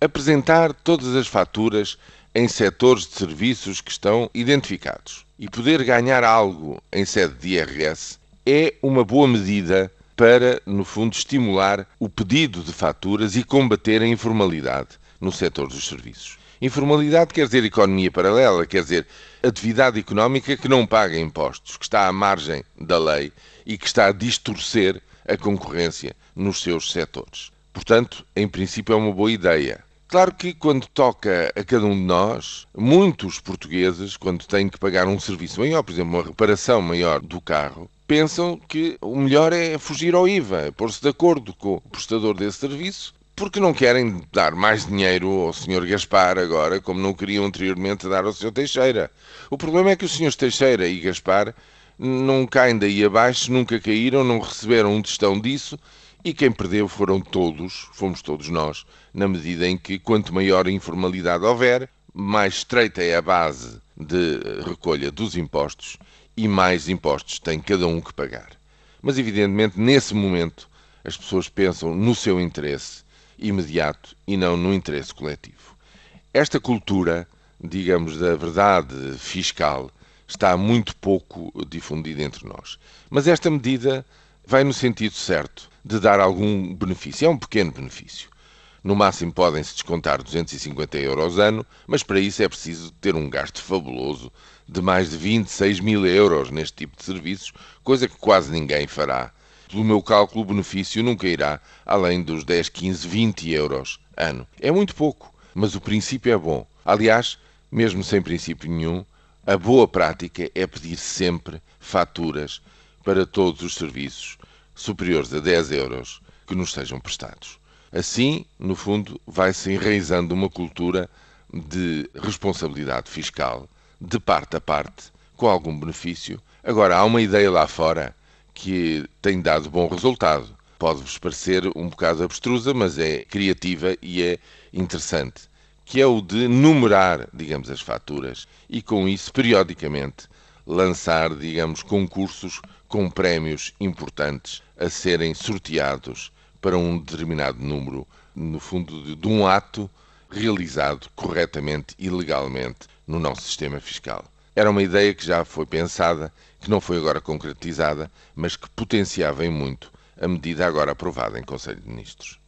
apresentar todas as faturas em setores de serviços que estão identificados e poder ganhar algo em sede de IRS é uma boa medida para, no fundo, estimular o pedido de faturas e combater a informalidade no setor dos serviços. Informalidade quer dizer economia paralela, quer dizer atividade económica que não paga impostos, que está à margem da lei e que está a distorcer a concorrência nos seus setores. Portanto, em princípio, é uma boa ideia. Claro que quando toca a cada um de nós, muitos portugueses, quando têm que pagar um serviço maior, por exemplo, uma reparação maior do carro, pensam que o melhor é fugir ao IVA, pôr-se de acordo com o prestador desse serviço porque não querem dar mais dinheiro ao Sr. Gaspar agora, como não queriam anteriormente dar ao Sr. Teixeira. O problema é que os Srs. Teixeira e Gaspar não caem daí abaixo, nunca caíram, não receberam um testão disso e quem perdeu foram todos, fomos todos nós, na medida em que quanto maior informalidade houver, mais estreita é a base de recolha dos impostos e mais impostos tem cada um que pagar. Mas evidentemente nesse momento as pessoas pensam no seu interesse imediato e não no interesse coletivo. Esta cultura, digamos, da verdade fiscal está muito pouco difundida entre nós. Mas esta medida vai no sentido certo de dar algum benefício. É um pequeno benefício. No máximo podem-se descontar 250 euros ano, mas para isso é preciso ter um gasto fabuloso de mais de 26 mil euros neste tipo de serviços, coisa que quase ninguém fará pelo meu cálculo, o benefício nunca irá além dos 10, 15, 20 euros ano. É muito pouco, mas o princípio é bom. Aliás, mesmo sem princípio nenhum, a boa prática é pedir sempre faturas para todos os serviços superiores a 10 euros que nos sejam prestados. Assim, no fundo, vai-se enraizando uma cultura de responsabilidade fiscal, de parte a parte, com algum benefício. Agora, há uma ideia lá fora que tem dado bom resultado. Pode-vos parecer um bocado abstrusa, mas é criativa e é interessante, que é o de numerar, digamos, as faturas e com isso, periodicamente, lançar, digamos, concursos com prémios importantes a serem sorteados para um determinado número, no fundo, de, de um ato realizado corretamente e legalmente no nosso sistema fiscal. Era uma ideia que já foi pensada, que não foi agora concretizada, mas que potenciava em muito a medida agora aprovada em Conselho de Ministros.